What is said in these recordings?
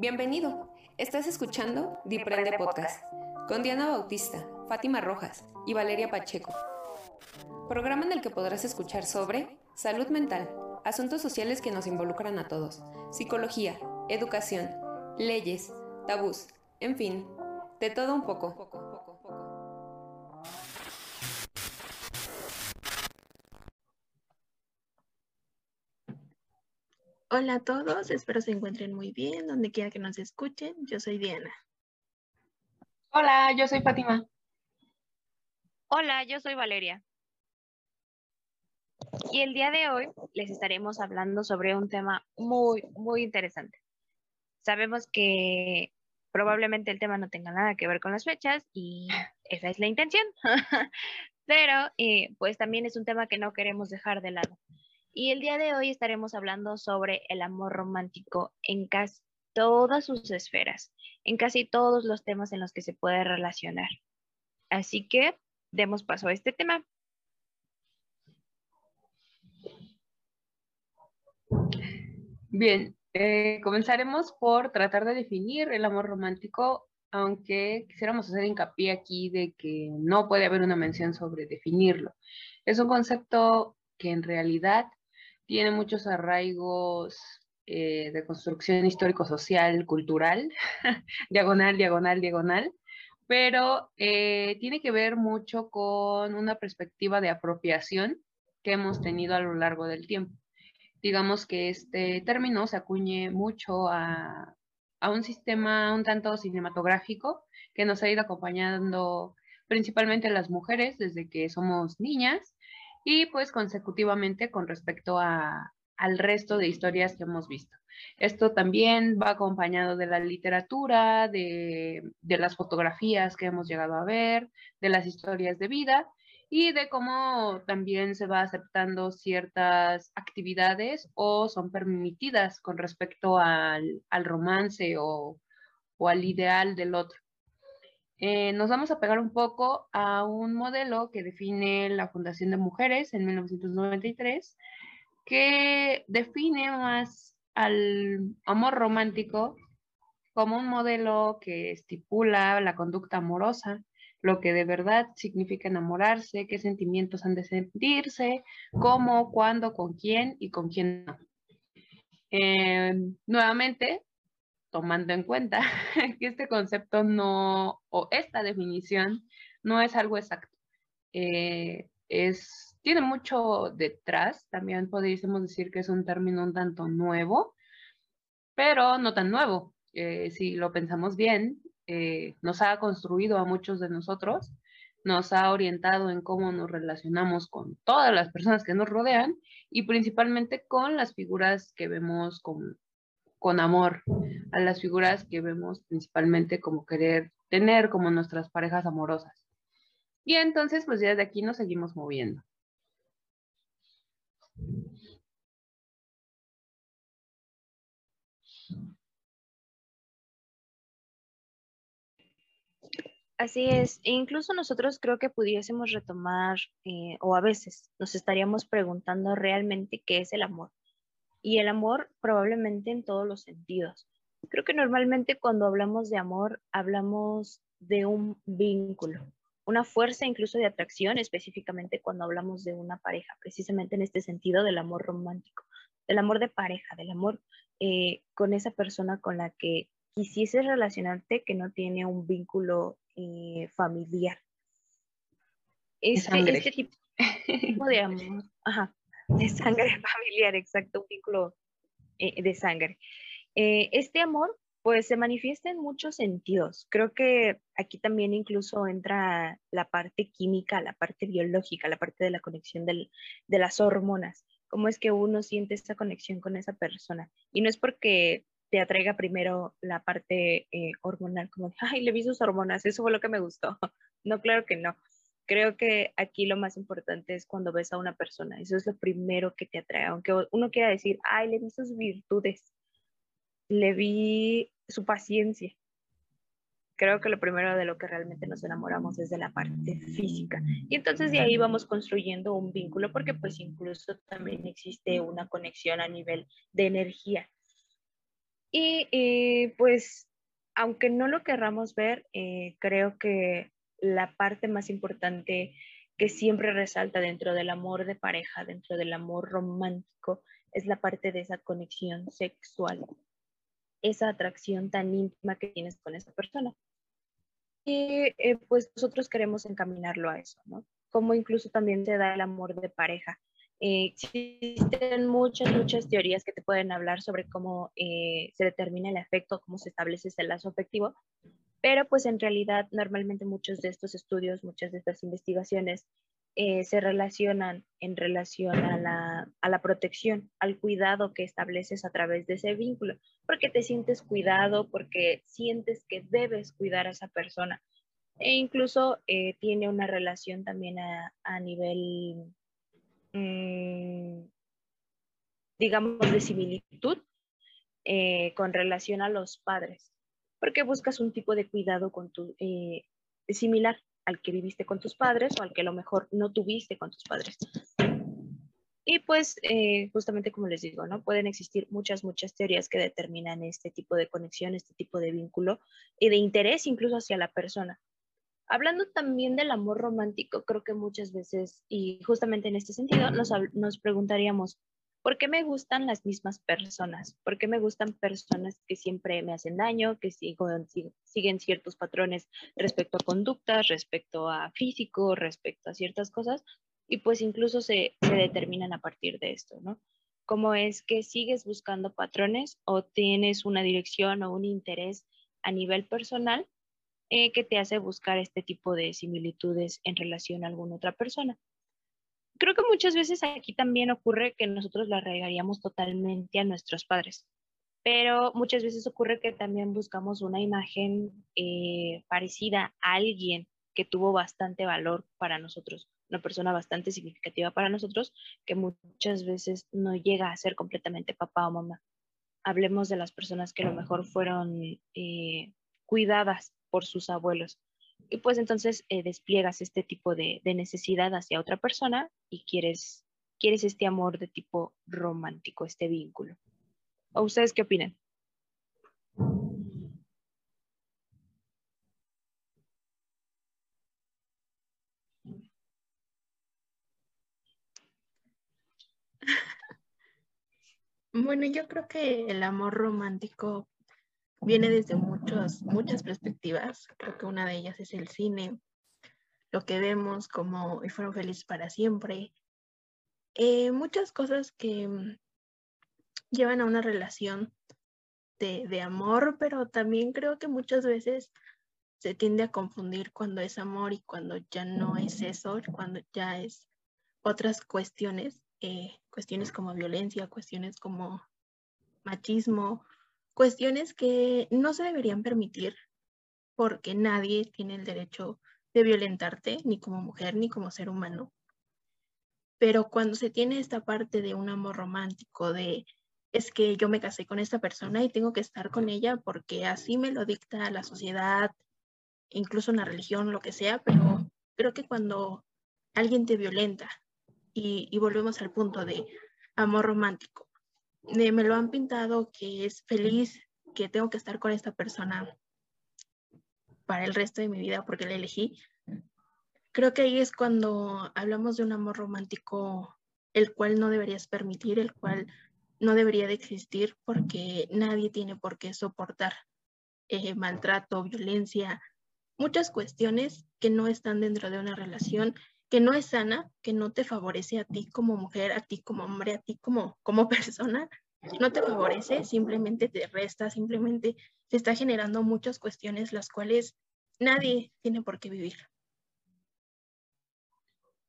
Bienvenido. Estás escuchando Diprende Podcast con Diana Bautista, Fátima Rojas y Valeria Pacheco. Programa en el que podrás escuchar sobre salud mental, asuntos sociales que nos involucran a todos, psicología, educación, leyes, tabús, en fin, de todo un poco. Hola a todos, espero se encuentren muy bien, donde quiera que nos escuchen. Yo soy Diana. Hola, yo soy Fátima. Hola, yo soy Valeria. Y el día de hoy les estaremos hablando sobre un tema muy, muy interesante. Sabemos que probablemente el tema no tenga nada que ver con las fechas y esa es la intención, pero eh, pues también es un tema que no queremos dejar de lado. Y el día de hoy estaremos hablando sobre el amor romántico en casi todas sus esferas, en casi todos los temas en los que se puede relacionar. Así que demos paso a este tema. Bien, eh, comenzaremos por tratar de definir el amor romántico, aunque quisiéramos hacer hincapié aquí de que no puede haber una mención sobre definirlo. Es un concepto que en realidad tiene muchos arraigos eh, de construcción histórico-social, cultural, diagonal, diagonal, diagonal, pero eh, tiene que ver mucho con una perspectiva de apropiación que hemos tenido a lo largo del tiempo. Digamos que este término se acuñe mucho a, a un sistema un tanto cinematográfico que nos ha ido acompañando principalmente las mujeres desde que somos niñas y pues consecutivamente con respecto a, al resto de historias que hemos visto. Esto también va acompañado de la literatura, de, de, las fotografías que hemos llegado a ver, de las historias de vida y de cómo también se va aceptando ciertas actividades o son permitidas con respecto al, al romance o, o al ideal del otro. Eh, nos vamos a pegar un poco a un modelo que define la Fundación de Mujeres en 1993, que define más al amor romántico como un modelo que estipula la conducta amorosa, lo que de verdad significa enamorarse, qué sentimientos han de sentirse, cómo, cuándo, con quién y con quién no. Eh, nuevamente, tomando en cuenta que este concepto no, o esta definición no es algo exacto. Eh, es, tiene mucho detrás, también podríamos decir que es un término un tanto nuevo, pero no tan nuevo. Eh, si lo pensamos bien, eh, nos ha construido a muchos de nosotros, nos ha orientado en cómo nos relacionamos con todas las personas que nos rodean y principalmente con las figuras que vemos con, con amor a las figuras que vemos principalmente como querer tener como nuestras parejas amorosas. Y entonces, pues ya de aquí nos seguimos moviendo. Así es, e incluso nosotros creo que pudiésemos retomar, eh, o a veces nos estaríamos preguntando realmente qué es el amor y el amor probablemente en todos los sentidos. Creo que normalmente cuando hablamos de amor hablamos de un vínculo, una fuerza incluso de atracción, específicamente cuando hablamos de una pareja, precisamente en este sentido del amor romántico, del amor de pareja, del amor eh, con esa persona con la que quisieses relacionarte que no tiene un vínculo eh, familiar. Este, este tipo de amor, ajá, de sangre familiar, exacto, un vínculo eh, de sangre. Eh, este amor, pues se manifiesta en muchos sentidos. Creo que aquí también incluso entra la parte química, la parte biológica, la parte de la conexión del, de las hormonas. Cómo es que uno siente esa conexión con esa persona. Y no es porque te atraiga primero la parte eh, hormonal, como, ay, le vi sus hormonas, eso fue lo que me gustó. No, claro que no creo que aquí lo más importante es cuando ves a una persona, eso es lo primero que te atrae, aunque uno quiera decir, ay, le vi sus virtudes, le vi su paciencia. Creo que lo primero de lo que realmente nos enamoramos es de la parte física. Y entonces de ahí vamos construyendo un vínculo porque pues incluso también existe una conexión a nivel de energía. Y eh, pues, aunque no lo querramos ver, eh, creo que la parte más importante que siempre resalta dentro del amor de pareja, dentro del amor romántico, es la parte de esa conexión sexual, esa atracción tan íntima que tienes con esa persona. Y eh, pues nosotros queremos encaminarlo a eso, ¿no? Como incluso también se da el amor de pareja. Eh, existen muchas, muchas teorías que te pueden hablar sobre cómo eh, se determina el afecto, cómo se establece ese lazo afectivo, pero pues en realidad normalmente muchos de estos estudios, muchas de estas investigaciones eh, se relacionan en relación a la, a la, protección, al cuidado que estableces a través de ese vínculo, porque te sientes cuidado, porque sientes que debes cuidar a esa persona. E incluso eh, tiene una relación también a, a nivel, mmm, digamos, de similitud eh, con relación a los padres, porque buscas un tipo de cuidado con tu, similar al que viviste con tus padres o al que a lo mejor no tuviste con tus padres. Y pues, eh, justamente como les digo, ¿no? Pueden existir muchas, muchas teorías que determinan este tipo de conexión, este tipo de vínculo y de interés incluso hacia la persona. Hablando también del amor romántico, creo que muchas veces, y justamente en este sentido, nos, nos preguntaríamos, ¿Por qué me gustan las mismas personas? ¿Por qué me gustan personas que siempre me hacen daño, que siguen ciertos patrones respecto a conductas, respecto a físico, respecto a ciertas cosas? Y pues incluso se, determinan a partir de esto, ¿no? ¿Cómo es que sigues buscando patrones o tienes una dirección o un interés a nivel personal eh, que te hace buscar este tipo de similitudes en relación a alguna otra persona? Creo que muchas veces aquí también ocurre que nosotros la arraigaríamos totalmente a nuestros padres, pero muchas veces ocurre que también buscamos una imagen eh, parecida a alguien que tuvo bastante valor para nosotros, una persona bastante significativa para nosotros, que muchas veces no llega a ser completamente papá o mamá. Hablemos de las personas que a lo mejor fueron eh, cuidadas por sus abuelos y pues entonces eh, despliegas este tipo de, necesidad hacia otra persona y quieres, quieres este amor de tipo romántico, este vínculo. ¿O ustedes qué opinan? Bueno, yo creo que el amor romántico viene desde muchos, muchas perspectivas. Creo que una de ellas es el cine, lo que vemos como y fueron felices para siempre. Eh, muchas cosas que mm, llevan a una relación de, de amor, pero también creo que muchas veces se tiende a confundir cuando es amor y cuando ya no es eso, cuando ya es otras cuestiones, eh, cuestiones como violencia, cuestiones como machismo, cuestiones que no se deberían permitir porque nadie tiene el derecho de violentarte, ni como mujer, ni como ser humano. Pero cuando se tiene esta parte de un amor romántico, de es que yo me casé con esta persona y tengo que estar con ella porque así me lo dicta la sociedad, incluso una religión, lo que sea, pero creo que cuando alguien te violenta y, y volvemos al punto de amor romántico, me lo han pintado que es feliz, que tengo que estar con esta persona para el resto de mi vida porque la elegí. Creo que ahí es cuando hablamos de un amor romántico el cual no deberías permitir, el cual no debería de existir porque nadie tiene por qué soportar eh, maltrato, violencia, muchas cuestiones que no están dentro de una relación que no es sana, que no te favorece a ti como mujer, a ti como hombre, a ti como, como persona, no te favorece, simplemente te resta, simplemente te está generando muchas cuestiones las cuales nadie tiene por qué vivir.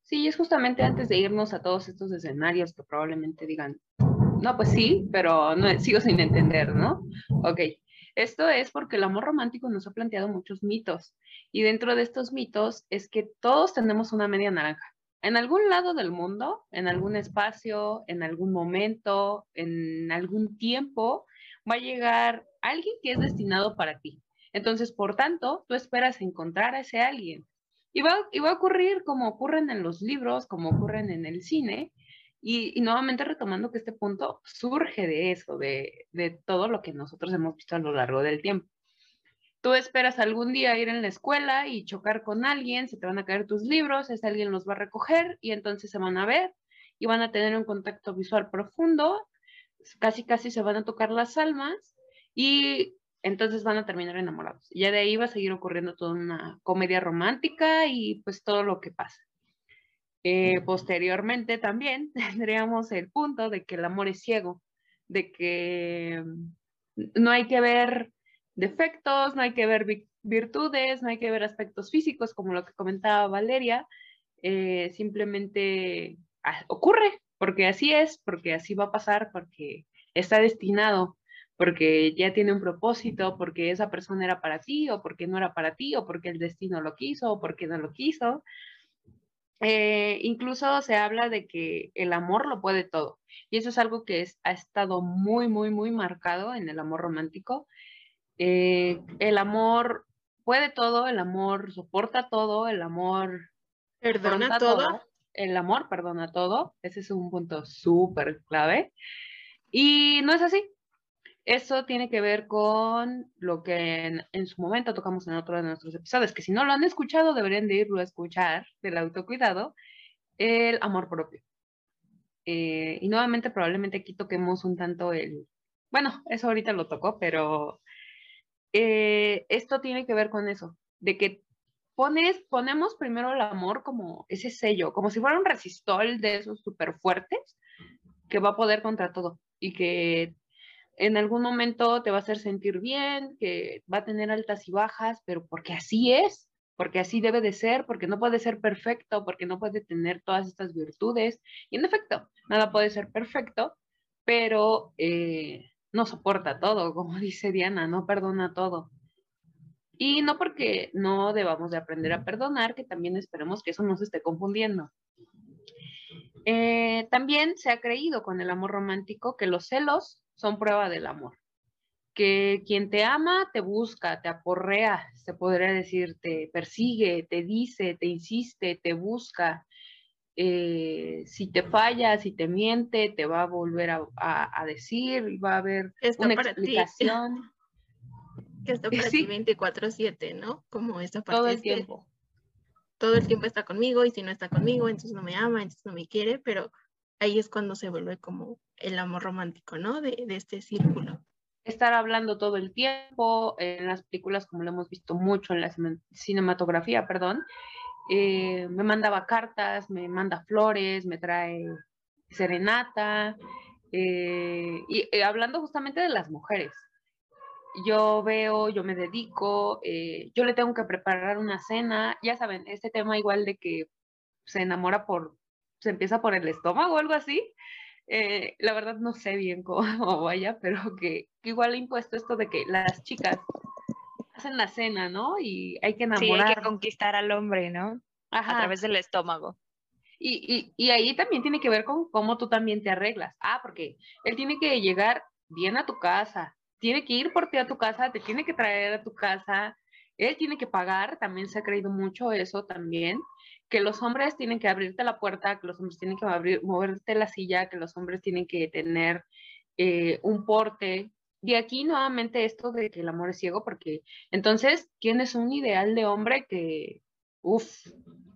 Sí, es justamente antes de irnos a todos estos escenarios que probablemente digan, no, pues sí, pero no, sigo sin entender, ¿no? Ok, esto es porque el amor romántico nos ha planteado muchos mitos y dentro de estos mitos es que todos tenemos una media naranja. En algún lado del mundo, en algún espacio, en algún momento, en algún tiempo, va a llegar alguien que es destinado para ti. Entonces, por tanto, tú esperas encontrar a ese alguien. Y va, y va a ocurrir como ocurren en los libros, como ocurren en el cine, Y, nuevamente retomando que este punto surge de eso, de, de todo lo que nosotros hemos visto a lo largo del tiempo. Tú esperas algún día ir en la escuela y chocar con alguien, se te van a caer tus libros, ese alguien los va a recoger y entonces se van a ver y van a tener un contacto visual profundo, casi casi se van a tocar las almas y entonces van a terminar enamorados. Y ya de ahí va a seguir ocurriendo toda una comedia romántica y pues todo lo que pasa. Eh, posteriormente también tendríamos el punto de que el amor es ciego, de que no hay que ver defectos, no hay que ver virtudes, no hay que ver aspectos físicos como lo que comentaba Valeria, eh, simplemente ocurre, porque así es, porque así va a pasar, porque está destinado, porque ya tiene un propósito, porque esa persona era para ti, o porque no era para ti, o porque el destino lo quiso, o porque no lo quiso. Eh, incluso se habla de que el amor lo puede todo. Y eso es algo que ha estado muy, muy, muy marcado en el amor romántico. Eh, el amor puede todo, el amor soporta todo, el amor perdona todo. El amor perdona todo. Ese es un punto súper clave. Y no es así. Eso tiene que ver con lo que en, su momento tocamos en otro de nuestros episodios, que si no lo han escuchado, deberían de irlo a escuchar del autocuidado, el amor propio. Eh, y nuevamente probablemente aquí toquemos un tanto el, bueno, eso ahorita lo tocó, pero eh, esto tiene que ver con eso, de que pones, ponemos primero el amor como ese sello, como si fuera un resistol de esos súper fuertes que va a poder contra todo y que en algún momento te va a hacer sentir bien, que va a tener altas y bajas, pero porque así es, porque así debe de ser, porque no puede ser perfecto, porque no puede tener todas estas virtudes. Y en efecto, nada puede ser perfecto, pero eh, no soporta todo, como dice Diana, no perdona todo. Y no porque no debamos de aprender a perdonar, que también esperemos que eso no se esté confundiendo. Eh, también se ha creído con el amor romántico que los celos son prueba del amor. Que quien te ama te busca, te aporrea, se podría decir, te persigue, te dice, te insiste, te busca, eh, si te falla, si te miente, te va a volver a, a, decir, va a haber una explicación. Que está para sí. 24-7, ¿no? Como esa parte. Todo el tiempo. Todo el tiempo está conmigo y si no está conmigo, entonces no me ama, entonces no me quiere, pero ahí es cuando se vuelve como el amor romántico, ¿no? De, de este círculo estar hablando todo el tiempo en las películas, como lo hemos visto mucho en la cinematografía, perdón, eh, me mandaba cartas, me manda flores, me trae serenata, eh, y eh, hablando justamente de las mujeres. Yo veo, yo me dedico, yo le tengo que preparar una cena, ya saben, este tema igual de que se enamora por, se empieza por el estómago o algo así. la verdad no sé bien cómo vaya, pero que, que igual he impuesto esto de que las chicas hacen la cena, ¿no? Y hay que enamorar. Sí, hay que conquistar al hombre, ¿no? A través del estómago. Y, y, ahí también tiene que ver con cómo tú también te arreglas. Ah, porque él tiene que llegar bien a tu casa, tiene que ir por ti a tu casa, te tiene que traer a tu casa, él tiene que pagar, también se ha creído mucho eso también, que los hombres tienen que abrirte la puerta, que los hombres tienen que abrir, moverte la silla, que los hombres tienen que tener eh, un porte, y aquí nuevamente esto de que el amor es ciego, porque entonces tienes un ideal de hombre que, uff,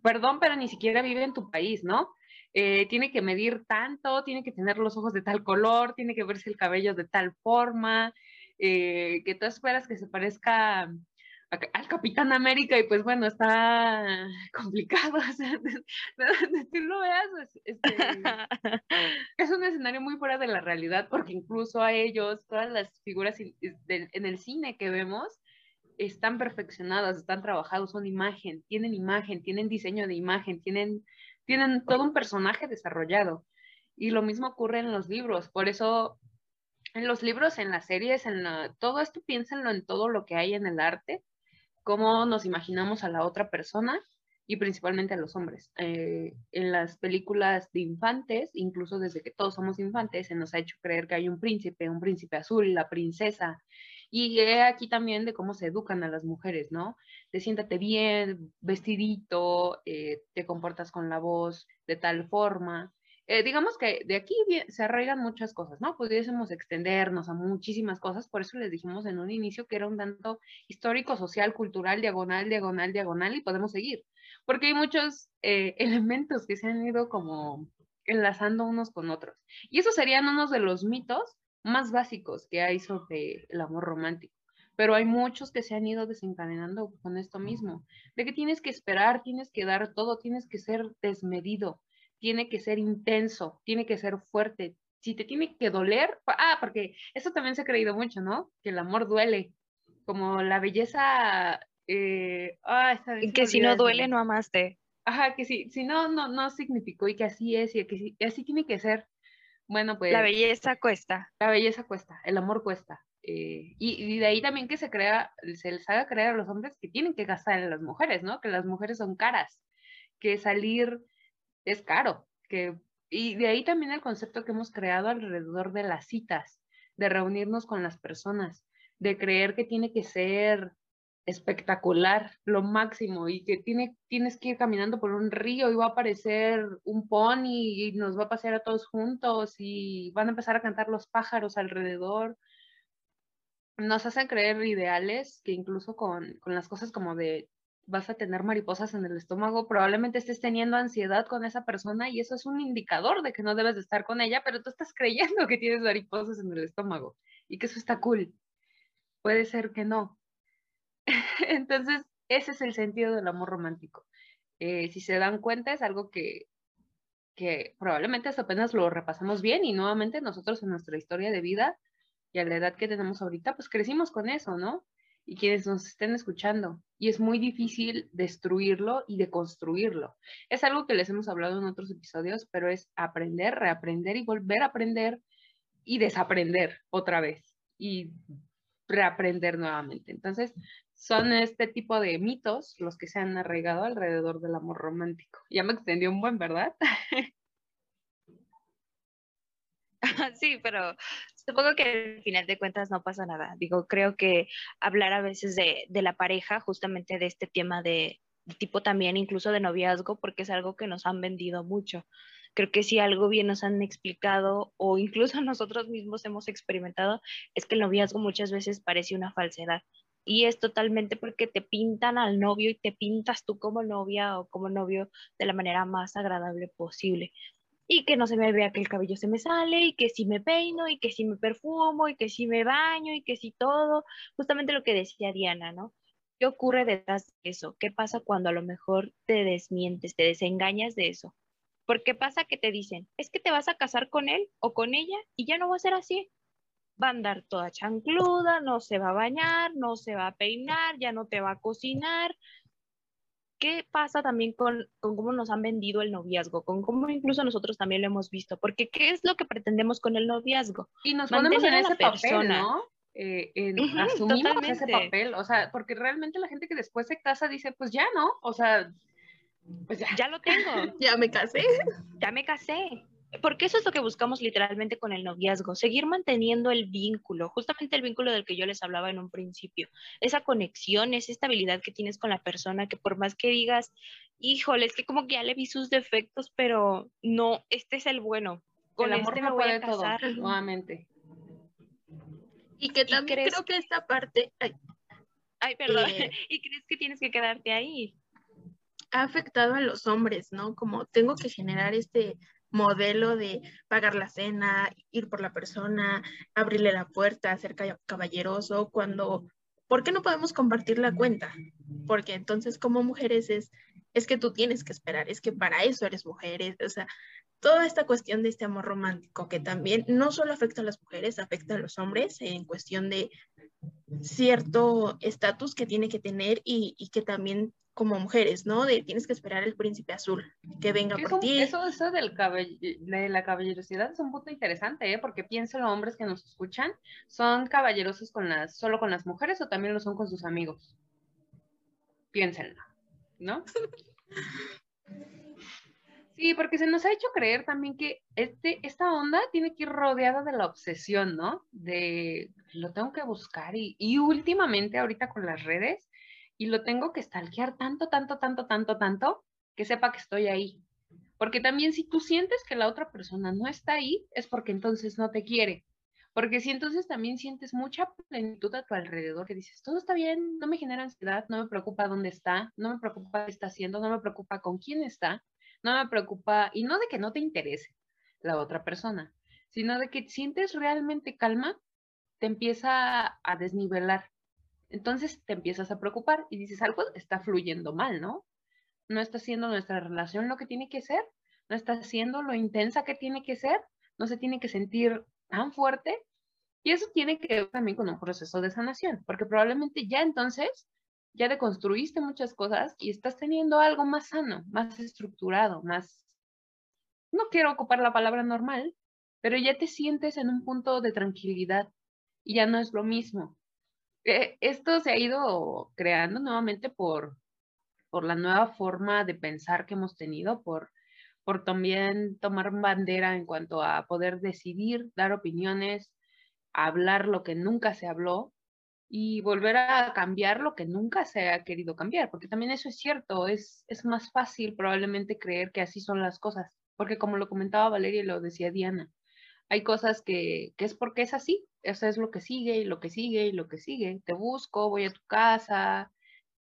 perdón, pero ni siquiera vive en tu país, ¿no? Eh, tiene que medir tanto, tiene que tener los ojos de tal color, tiene que verse el cabello de tal forma, eh, que tú esperas que se parezca al Capitán América y pues bueno, está complicado. O sea, tú lo veas, este, es un escenario muy fuera de la realidad porque incluso a ellos, todas las figuras en el cine que vemos, están perfeccionadas, están trabajados, son imagen, tienen imagen, tienen diseño de imagen, tienen, tienen todo un personaje desarrollado. Y lo mismo ocurre en los libros, por eso en los libros, en las series, en todo esto piénsenlo en todo lo que hay en el arte, cómo nos imaginamos a la otra persona y principalmente a los hombres. Eh, en las películas de infantes, incluso desde que todos somos infantes, se nos ha hecho creer que hay un príncipe, un príncipe azul, la princesa. Y aquí también de cómo se educan a las mujeres, ¿no? Te siéntate bien, vestidito, eh, te comportas con la voz de tal forma. Eh, digamos que de aquí se arraigan muchas cosas, ¿no? Pudiésemos extendernos a muchísimas cosas, por eso les dijimos en un inicio que era un tanto histórico, social, cultural, diagonal, diagonal, diagonal, y podemos seguir, porque hay muchos eh, elementos que se han ido como enlazando unos con otros. Y esos serían unos de los mitos más básicos que hay sobre el amor romántico. Pero hay muchos que se han ido desencadenando con esto mismo, de que tienes que esperar, tienes que dar todo, tienes que ser desmedido, tiene que ser intenso, tiene que ser fuerte. Si te tiene que doler, ah, porque eso también se ha creído mucho, ¿no? Que el amor duele, como la belleza... Eh, ah, que si no duele, no amaste. Ajá, que si, si no, no, no significó y que así es y que así tiene que ser. Bueno, pues... La belleza cuesta. La belleza cuesta, el amor cuesta. Eh, y, de ahí también que se crea, se les haga creer a los hombres que tienen que gastar en las mujeres, ¿no? Que las mujeres son caras, que salir es caro, que, y de ahí también el concepto que hemos creado alrededor de las citas, de reunirnos con las personas, de creer que tiene que ser espectacular, lo máximo, y que tiene, tienes que ir caminando por un río y va a aparecer un pony y nos va a pasear a todos juntos y van a empezar a cantar los pájaros alrededor. Nos hacen creer ideales que incluso con, con las cosas como de vas a tener mariposas en el estómago, probablemente estés teniendo ansiedad con esa persona y eso es un indicador de que no debes de estar con ella, pero tú estás creyendo que tienes mariposas en el estómago y que eso está cool. Puede ser que no, Entonces, ese es el sentido del amor romántico. Eh, si se dan cuenta, es algo que, que probablemente apenas lo repasamos bien y nuevamente nosotros en nuestra historia de vida y a la edad que tenemos ahorita, pues crecimos con eso, ¿no? Y quienes nos estén escuchando. Y es muy difícil destruirlo y deconstruirlo. Es algo que les hemos hablado en otros episodios, pero es aprender, reaprender y volver a aprender y desaprender otra vez y reaprender nuevamente. Entonces, son este tipo de mitos los que se han arraigado alrededor del amor romántico. Ya me extendió un buen, ¿verdad? Sí, pero supongo que al final de cuentas no pasa nada. Digo, creo que hablar a veces de, de la pareja, justamente de este tema de, de, tipo también incluso de noviazgo, porque es algo que nos han vendido mucho. Creo que si algo bien nos han explicado o incluso nosotros mismos hemos experimentado, es que el noviazgo muchas veces parece una falsedad y es totalmente porque te pintan al novio y te pintas tú como novia o como novio de la manera más agradable posible. Y que no se me vea que el cabello se me sale y que si me peino y que si me perfumo y que si me baño y que si todo, justamente lo que decía Diana, ¿no? ¿Qué ocurre detrás de eso? ¿Qué pasa cuando a lo mejor te desmientes, te desengañas de eso? Porque pasa que te dicen, es que te vas a casar con él o con ella y ya no va a ser así va a andar toda chancluda, no se va a bañar, no se va a peinar, ya no te va a cocinar. ¿Qué pasa también con, cómo nos han vendido el noviazgo? Con cómo incluso nosotros también lo hemos visto. Porque ¿qué es lo que pretendemos con el noviazgo? Y nos ponemos en ese papel, ¿no? Eh, asumimos ese papel, o sea, porque realmente la gente que después se casa dice, pues ya, ¿no? O sea, pues ya. Ya lo tengo. ya me casé. Ya me casé porque eso es lo que buscamos literalmente con el noviazgo, seguir manteniendo el vínculo, justamente el vínculo del que yo les hablaba en un principio, esa conexión, esa estabilidad que tienes con la persona, que por más que digas, híjole, es que como que ya le vi sus defectos, pero no, este es el bueno, con el amor este me voy a casar. Todo, nuevamente. Y que también creo que esta parte... Ay, perdón, eh, ¿y crees que tienes que quedarte ahí? Ha afectado a los hombres, ¿no? Como tengo que generar este modelo de pagar la cena, ir por la persona, abrirle la puerta, ser caballeroso, cuando, ¿por qué no podemos compartir la cuenta? Porque entonces como mujeres es, es que tú tienes que esperar, es que para eso eres mujer, o sea, toda esta cuestión de este amor romántico que también no solo afecta a las mujeres, afecta a los hombres en cuestión de cierto estatus que tiene que tener y que también como mujeres, ¿no? De tienes que esperar el príncipe azul que venga por ti. Eso, eso del de la caballerosidad es un punto interesante, ¿eh? Porque pienso los hombres que nos escuchan, ¿son caballerosos con las, solo con las mujeres o también lo son con sus amigos? Piénsenlo, ¿no? Sí, porque se nos ha hecho creer también que este, esta onda tiene que ir rodeada de la obsesión, ¿no? De lo tengo que buscar y, y últimamente ahorita con las redes y lo tengo que stalkear tanto, tanto, tanto, tanto, tanto, que sepa que estoy ahí. Porque también si tú sientes que la otra persona no está ahí, es porque entonces no te quiere. Porque si entonces también sientes mucha plenitud a tu alrededor, que dices, todo está bien, no me genera ansiedad, no me preocupa dónde está, no me preocupa qué está haciendo, no me preocupa con quién está, no me preocupa, y no de que no te interese la otra persona, sino de que sientes realmente calma, te empieza a desnivelar. Entonces te empiezas a preocupar y dices, algo está fluyendo mal, ¿no? No está siendo nuestra relación lo que tiene que ser, no está siendo lo intensa que tiene que ser, no se tiene que sentir tan fuerte. Y eso tiene que ver también con un proceso de sanación, porque probablemente ya entonces ya deconstruiste muchas cosas y estás teniendo algo más sano, más estructurado, más, no quiero ocupar la palabra normal, pero ya te sientes en un punto de tranquilidad y ya no es lo mismo. Eh, esto se ha ido creando nuevamente por, por la nueva forma de pensar que hemos tenido, por por también tomar bandera en cuanto a poder decidir, dar opiniones, hablar lo que nunca se habló y volver a cambiar lo que nunca se ha querido cambiar, porque también eso es cierto, es, es más fácil probablemente creer que así son las cosas, porque como lo comentaba Valeria y lo decía Diana, hay cosas que, que es porque es así, eso es lo que sigue y lo que sigue y lo que sigue, te busco, voy a tu casa,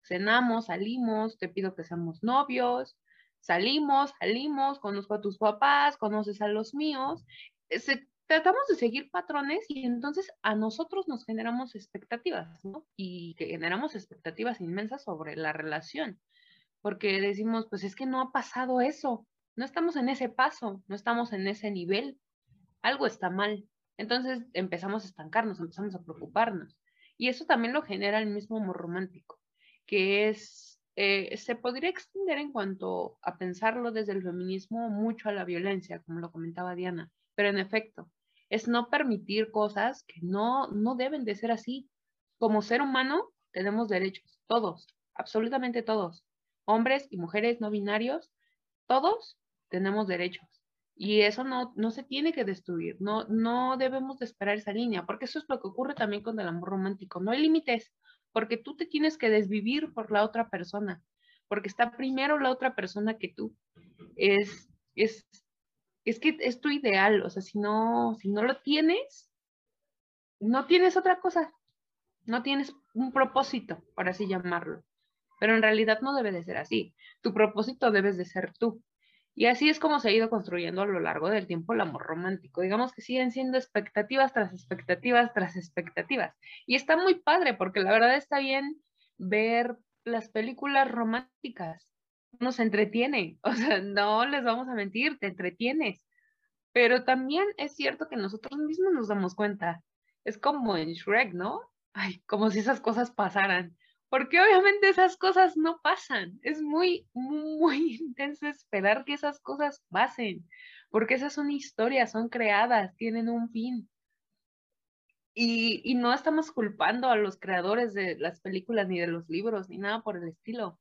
cenamos, salimos, te pido que seamos novios, salimos, salimos, conozco a tus papás, conoces a los míos, tratamos de seguir patrones y entonces a nosotros nos generamos expectativas, ¿no? Y generamos expectativas inmensas sobre la relación, porque decimos, pues es que no ha pasado eso, no estamos en ese paso, no estamos en ese nivel, algo está mal. Entonces empezamos a estancarnos, empezamos a preocuparnos. Y eso también lo genera el mismo amor romántico, que es eh, se podría extender en cuanto a pensarlo desde el feminismo mucho a la violencia, como lo comentaba Diana, pero en efecto, es no permitir cosas que no, no deben de ser así. Como ser humano tenemos derechos, todos, absolutamente todos, hombres y mujeres no binarios, todos tenemos derechos. Y eso no, no se tiene que destruir, no, no debemos de esperar esa línea, porque eso es lo que ocurre también con el amor romántico. No hay límites, porque tú te tienes que desvivir por la otra persona, porque está primero la otra persona que tú. Es, es, es que es tu ideal, o sea, si no, si no lo tienes, no tienes otra cosa, no tienes un propósito, por así llamarlo. Pero en realidad no debe de ser así. Tu propósito debes de ser tú. Y así es como se ha ido construyendo a lo largo del tiempo el amor romántico. Digamos que siguen siendo expectativas tras expectativas tras expectativas. Y está muy padre porque la verdad está bien ver las películas románticas. Nos entretiene. O sea, no les vamos a mentir, te entretienes. Pero también es cierto que nosotros mismos nos damos cuenta. Es como en Shrek, ¿no? Ay, como si esas cosas pasaran porque obviamente esas cosas no pasan. Es muy, muy intenso esperar que esas cosas pasen, porque esas son historias, son creadas, tienen un fin. Y, y, no estamos culpando a los creadores de las películas ni de los libros, ni nada por el estilo.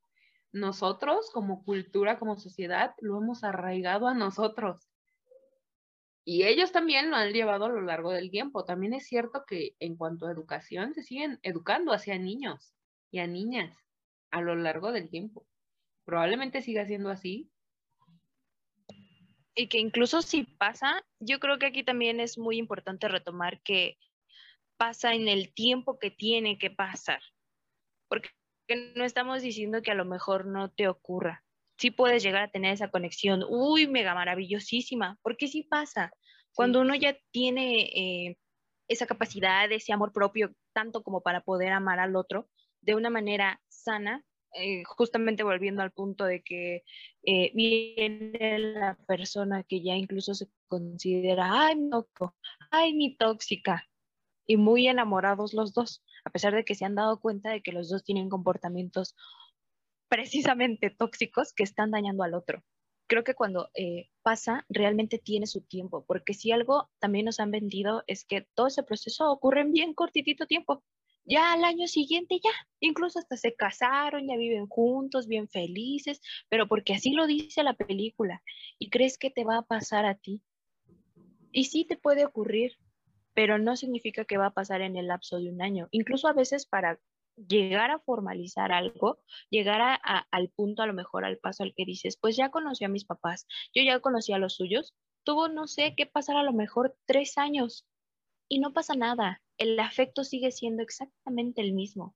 Nosotros, como cultura, como sociedad, lo hemos arraigado a nosotros. Y ellos también lo han llevado a lo largo del tiempo. También es cierto que en cuanto a educación, se siguen educando hacia niños y a niñas a lo largo del tiempo. Probablemente siga siendo así. Y que incluso si pasa, yo creo que aquí también es muy importante retomar que pasa en el tiempo que tiene que pasar. Porque no estamos diciendo que a lo mejor no te ocurra. Sí puedes llegar a tener esa conexión, uy, mega maravillosísima, porque sí pasa. Cuando uno ya tiene eh, esa capacidad, ese amor propio, tanto como para poder amar al otro, de una manera sana, eh, justamente volviendo al punto de que eh, viene la persona que ya incluso se considera, ay, mi ay, mi tóxica, y muy enamorados los dos, a pesar de que se han dado cuenta de que los dos tienen comportamientos precisamente tóxicos que están dañando al otro. Creo que cuando eh, pasa, realmente tiene su tiempo, porque si algo también nos han vendido es que todo ese proceso ocurre en bien cortitito tiempo ya al año siguiente ya, incluso hasta se casaron, ya viven juntos, bien felices, pero porque así lo dice la película y crees que te va a pasar a ti. Y sí te puede ocurrir, pero no significa que va a pasar en el lapso de un año. Incluso a veces para llegar a formalizar algo, llegar a, al punto, a lo mejor al paso al que dices, pues ya conocí a mis papás, yo ya conocí a los suyos, tuvo no sé qué pasar a lo mejor tres años y no pasa nada, el afecto sigue siendo exactamente el mismo,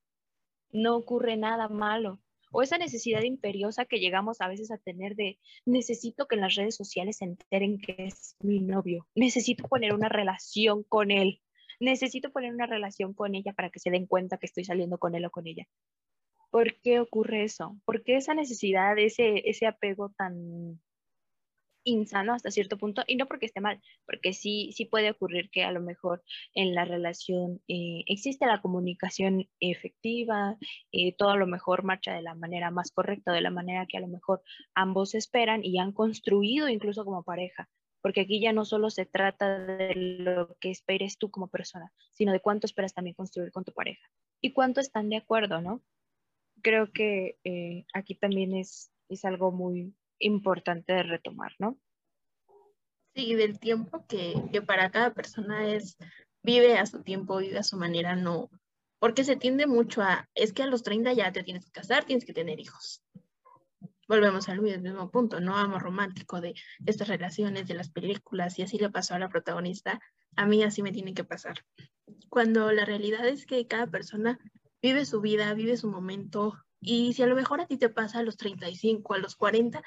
no ocurre nada malo. O esa necesidad imperiosa que llegamos a veces a tener de necesito que en las redes sociales se enteren que es mi novio, necesito poner una relación con él necesito poner una relación con ella para que se den cuenta que estoy saliendo con él o con ella. ¿Por qué ocurre eso? ¿Por qué esa necesidad, ese, ese apego tan insano hasta cierto punto? Y no porque esté mal, porque sí, sí puede ocurrir que a lo mejor en la relación eh, existe la comunicación efectiva, eh, todo a lo mejor marcha de la manera más correcta, de la manera que a lo mejor ambos esperan y han construido incluso como pareja porque aquí ya no solo se trata de lo que esperes tú como persona, sino de cuánto esperas también construir con tu pareja y cuánto están de acuerdo, ¿no? Creo que eh, aquí también es, es algo muy importante de retomar, ¿no? Sí, del tiempo que, que para cada persona es, vive a su tiempo, vive a su manera, no, porque se tiende mucho a, es que a los 30 ya te tienes que casar, tienes que tener hijos volvemos al mismo punto, ¿no? Amor romántico de estas relaciones, de las películas, y así le pasó a la protagonista, a mí así me tiene que pasar. Cuando la realidad es que cada persona vive su vida, vive su momento, y si a lo mejor a ti te pasa a los 35, a los 40,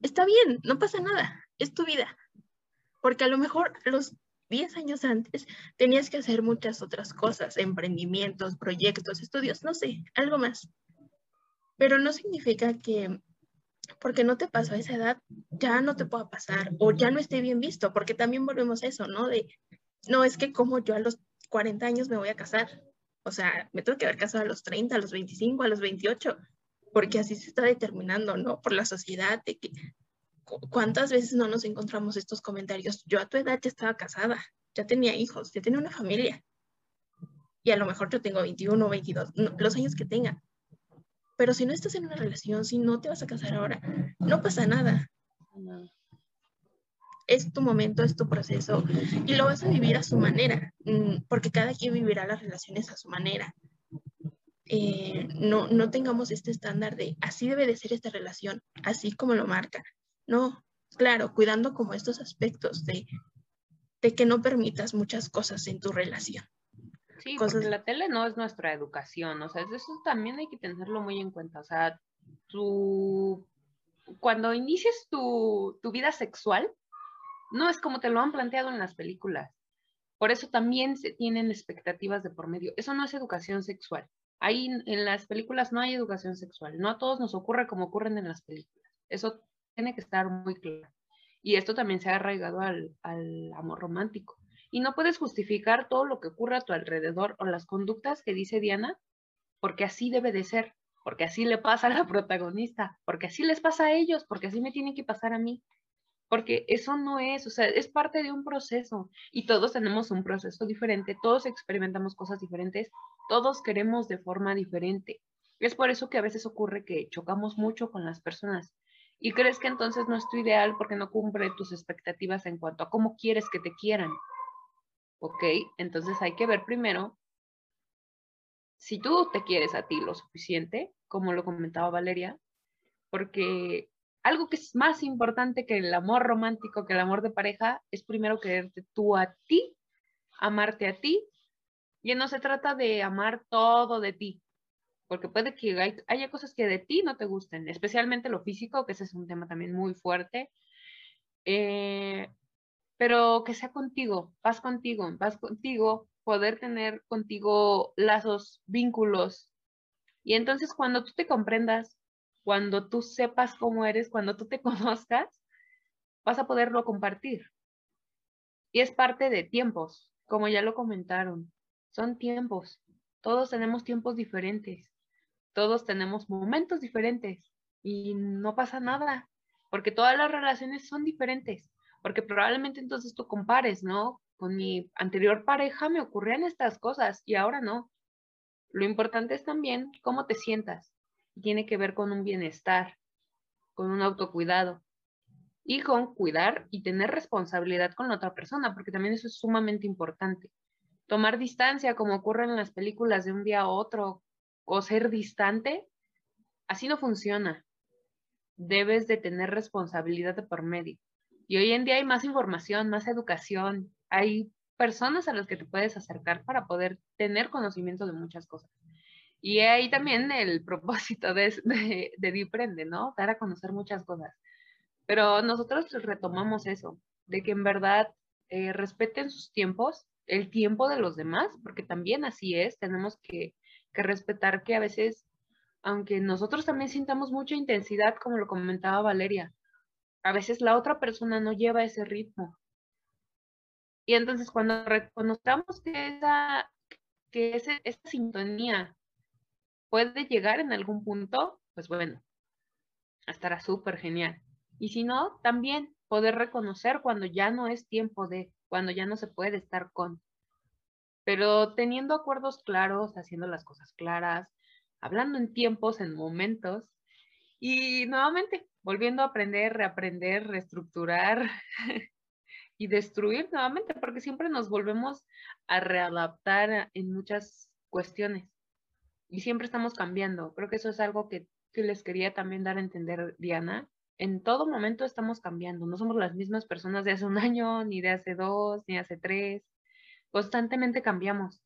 está bien, no pasa nada, es tu vida. Porque a lo mejor los 10 años antes tenías que hacer muchas otras cosas, emprendimientos, proyectos, estudios, no sé, algo más. Pero no significa que porque no te pasó a esa edad, ya no te pueda pasar o ya no esté bien visto, porque también volvemos a eso, ¿no? De, no, es que como yo a los 40 años me voy a casar, o sea, me tengo que haber casado a los 30, a los 25, a los 28, porque así se está determinando, ¿no? Por la sociedad, de que cuántas veces no nos encontramos estos comentarios, yo a tu edad ya estaba casada, ya tenía hijos, ya tenía una familia, y a lo mejor yo tengo 21, 22, los años que tenga, pero si no estás en una relación, si no te vas a casar ahora, no pasa nada. Es tu momento, es tu proceso y lo vas a vivir a su manera, mm, porque cada quien vivirá las relaciones a su manera. Eh, no, no tengamos este estándar de así debe de ser esta relación, así como lo marca. No, claro, cuidando como estos aspectos de, de que no permitas muchas cosas en tu relación. Sí, porque la tele no es nuestra educación, o sea, eso también hay que tenerlo muy en cuenta, o sea, tú, cuando inicies tu, tu vida sexual, no es como te lo han planteado en las películas. Por eso también se tienen expectativas de por medio. Eso no es educación sexual. Ahí en las películas no hay educación sexual. No a todos nos ocurre como ocurren en las películas. Eso tiene que estar muy claro. Y esto también se ha arraigado al, al amor romántico. Y no puedes justificar todo lo que ocurre a tu alrededor o las conductas que dice Diana, porque así debe de ser, porque así le pasa a la protagonista, porque así les pasa a ellos, porque así me tiene que pasar a mí. Porque eso no es, o sea, es parte de un proceso y todos tenemos un proceso diferente, todos experimentamos cosas diferentes, todos queremos de forma diferente. Es por eso que a veces ocurre que chocamos mucho con las personas y crees que entonces no es tu ideal porque no cumple tus expectativas en cuanto a cómo quieres que te quieran. ¿ok? Entonces hay que ver primero si tú te quieres a ti lo suficiente, como lo comentaba Valeria, porque algo que es más importante que el amor romántico, que el amor de pareja, es primero quererte tú a ti, amarte a ti, y no se trata de amar todo de ti, porque puede que haya cosas que de ti no te gusten, especialmente lo físico, que ese es un tema también muy fuerte. Eh, pero que sea contigo, vas contigo, vas contigo, poder tener contigo lazos, vínculos. Y entonces cuando tú te comprendas, cuando tú sepas cómo eres, cuando tú te conozcas, vas a poderlo compartir. Y es parte de tiempos, como ya lo comentaron, son tiempos. Todos tenemos tiempos diferentes, todos tenemos momentos diferentes y no pasa nada, porque todas las relaciones son diferentes porque probablemente entonces tú compares, ¿no? Con mi anterior pareja me ocurrían estas cosas y ahora no. Lo importante es también cómo te sientas. Tiene que ver con un bienestar, con un autocuidado y con cuidar y tener responsabilidad con la otra persona, porque también eso es sumamente importante. Tomar distancia, como ocurre en las películas de un día a otro, o ser distante, así no funciona. Debes de tener responsabilidad de por medio. Y hoy en día hay más información, más educación, hay personas a las que te puedes acercar para poder tener conocimiento de muchas cosas. Y ahí también el propósito de, de, de Diprende, ¿no? Dar a conocer muchas cosas. Pero nosotros retomamos eso, de que en verdad eh, respeten sus tiempos, el tiempo de los demás, porque también así es, tenemos que, que respetar que a veces, aunque nosotros también sintamos mucha intensidad, como lo comentaba Valeria, a veces la otra persona no lleva ese ritmo. Y entonces cuando reconozcamos que esa, que ese, esa sintonía puede llegar en algún punto, pues bueno, estará súper genial. Y si no, también poder reconocer cuando ya no es tiempo de, cuando ya no se puede estar con. Pero teniendo acuerdos claros, haciendo las cosas claras, hablando en tiempos, en momentos, y nuevamente volviendo a aprender, reaprender, reestructurar y destruir nuevamente, porque siempre nos volvemos a readaptar en muchas cuestiones y siempre estamos cambiando. Creo que eso es algo que, que les quería también dar a entender, Diana, en todo momento estamos cambiando. No somos las mismas personas de hace un año, ni de hace dos, ni hace tres. Constantemente cambiamos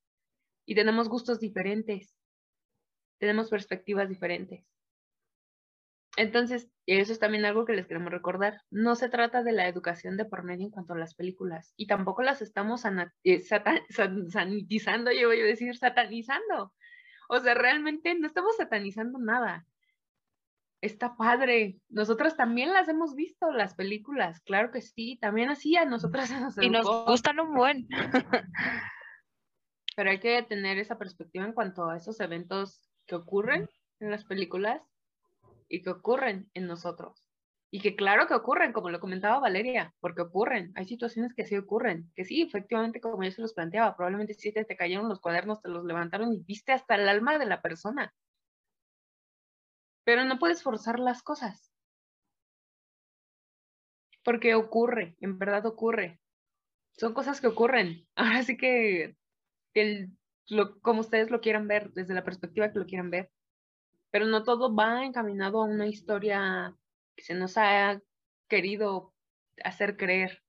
y tenemos gustos diferentes, tenemos perspectivas diferentes. Entonces, eso es también algo que les queremos recordar. No se trata de la educación de por medio en cuanto a las películas y tampoco las estamos eh, sanitizando, yo voy a decir satanizando. O sea, realmente no estamos satanizando nada está padre. Nosotras también las hemos visto, las películas, claro que sí, también así a nosotras nos Y nos gustan un buen. Pero hay que tener esa perspectiva en cuanto a esos eventos que ocurren en las películas y que ocurren en nosotros. Y que claro que ocurren, como lo comentaba Valeria, porque ocurren. Hay situaciones que sí ocurren, que sí, efectivamente, como yo se los planteaba, probablemente sí te, te cayeron los cuadernos, te los levantaron y viste hasta el alma de la persona pero no puedes forzar las cosas. Porque ocurre, en verdad ocurre. Son cosas que ocurren. Ahora sí que el, lo, como ustedes lo quieran ver, desde la perspectiva que lo quieran ver. Pero no todo va encaminado a una historia que se nos ha querido hacer creer.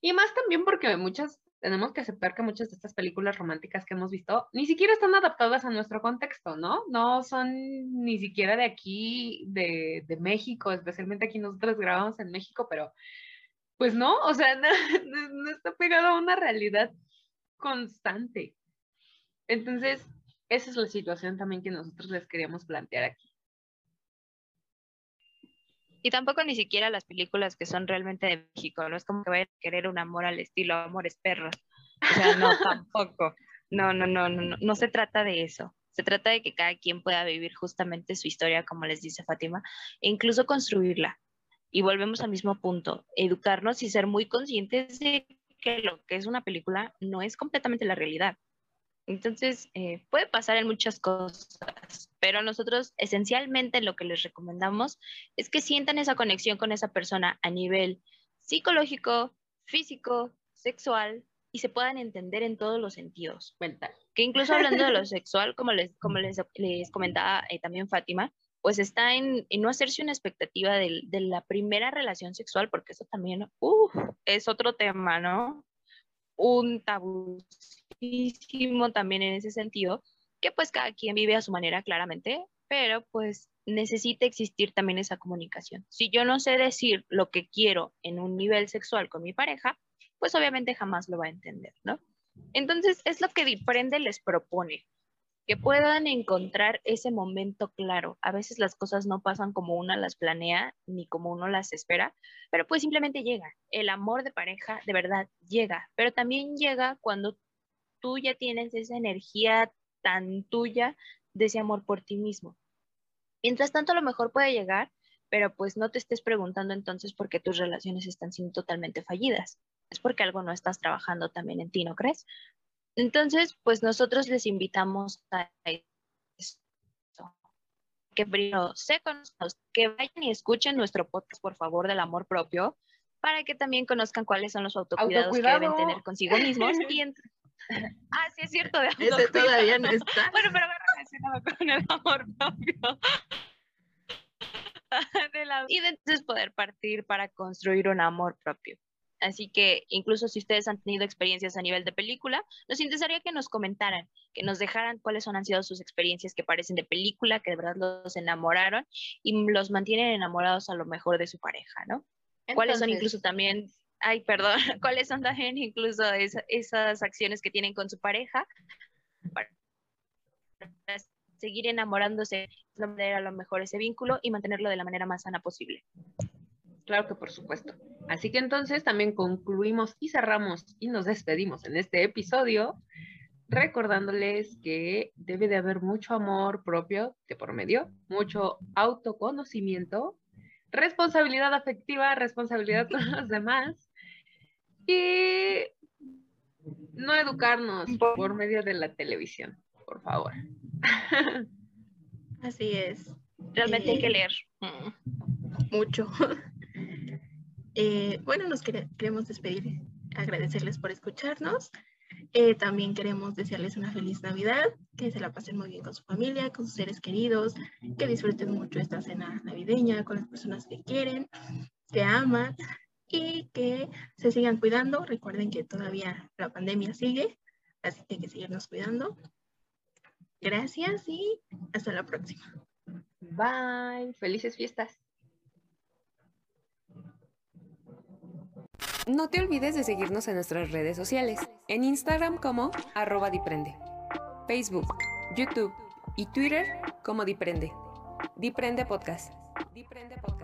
Y más también porque muchas tenemos que aceptar que muchas de estas películas románticas que hemos visto ni siquiera están adaptadas a nuestro contexto, ¿no? No son ni siquiera de aquí, de, de México, especialmente aquí nosotros grabamos en México, pero pues no, o sea, no, no está pegado a una realidad constante. Entonces, esa es la situación también que nosotros les queríamos plantear aquí. Y tampoco ni siquiera las películas que son realmente de México, no es como que vayan a querer un amor al estilo Amores Perros. O sea, no, tampoco. No, no, no, no, no, no se trata de eso. Se trata de que cada quien pueda vivir justamente su historia, como les dice Fátima, e incluso construirla. Y volvemos al mismo punto, educarnos y ser muy conscientes de que lo que es una película no es completamente la realidad. Entonces, eh, puede pasar en muchas cosas, pero nosotros esencialmente lo que les recomendamos es que sientan esa conexión con esa persona a nivel psicológico, físico, sexual y se puedan entender en todos los sentidos. Mental. Que incluso hablando de lo sexual, como les, como les, les comentaba eh, también Fátima, pues está en, no hacerse una expectativa de, de, la primera relación sexual, porque eso también uh, es otro tema, ¿no? Un tabú también en ese sentido, que pues cada quien vive a su manera claramente, pero pues necesita existir también esa comunicación. Si yo no sé decir lo que quiero en un nivel sexual con mi pareja, pues obviamente jamás lo va a entender, ¿no? Entonces es lo que Diprende les propone, que puedan encontrar ese momento claro. A veces las cosas no pasan como uno las planea ni como uno las espera, pero pues simplemente llega. El amor de pareja de verdad llega, pero también llega cuando tú ya tienes esa energía tan tuya de ese amor por ti mismo. Mientras tanto, a lo mejor puede llegar, pero pues no te estés preguntando entonces por qué tus relaciones están siendo totalmente fallidas. Es porque algo no estás trabajando también en ti, ¿no crees? Entonces, pues nosotros les invitamos a esto. Que primero se conozcan, que vayan y escuchen nuestro podcast, por favor, del amor propio, para que también conozcan cuáles son los autocuidados que deben tener consigo mismos y, Ah, sí, es cierto. Ese todavía no está. Bueno, pero relacionado con el amor propio. y entonces poder partir para construir un amor propio. Así que incluso si ustedes han tenido experiencias a nivel de película, nos interesaría que nos comentaran, que nos dejaran cuáles son, han sido sus experiencias que parecen de película, que de verdad los enamoraron y los mantienen enamorados a lo mejor de su pareja, ¿no? ¿Cuáles son incluso también, ay, perdón, cuáles son también incluso esas acciones que tienen con su pareja para seguir enamorándose, de a lo mejor ese vínculo y mantenerlo de la manera más sana posible? Claro que por supuesto. Así que entonces también concluimos y cerramos y nos despedimos en este episodio recordándoles que debe de haber mucho amor propio de por medio, mucho autoconocimiento, responsabilidad afectiva, responsabilidad con los demás y no educarnos por medio de la televisión, por favor. Así es. Realmente hay que leer. Mucho. Eh, bueno, nos queremos despedir, agradecerles por escucharnos. Eh, también queremos desearles una feliz Navidad, que se la pasen muy bien con su familia, con sus seres queridos, que disfruten mucho esta cena navideña con las personas que quieren, que aman y que se sigan cuidando. Recuerden que todavía la pandemia sigue, así que hay que seguirnos cuidando. Gracias y hasta la próxima. Bye. Felices fiestas. No te olvides de seguirnos en nuestras redes sociales, en Instagram como arroba diprende, Facebook, YouTube y Twitter como Diprende. Diprende Podcast. Diprende Podcast.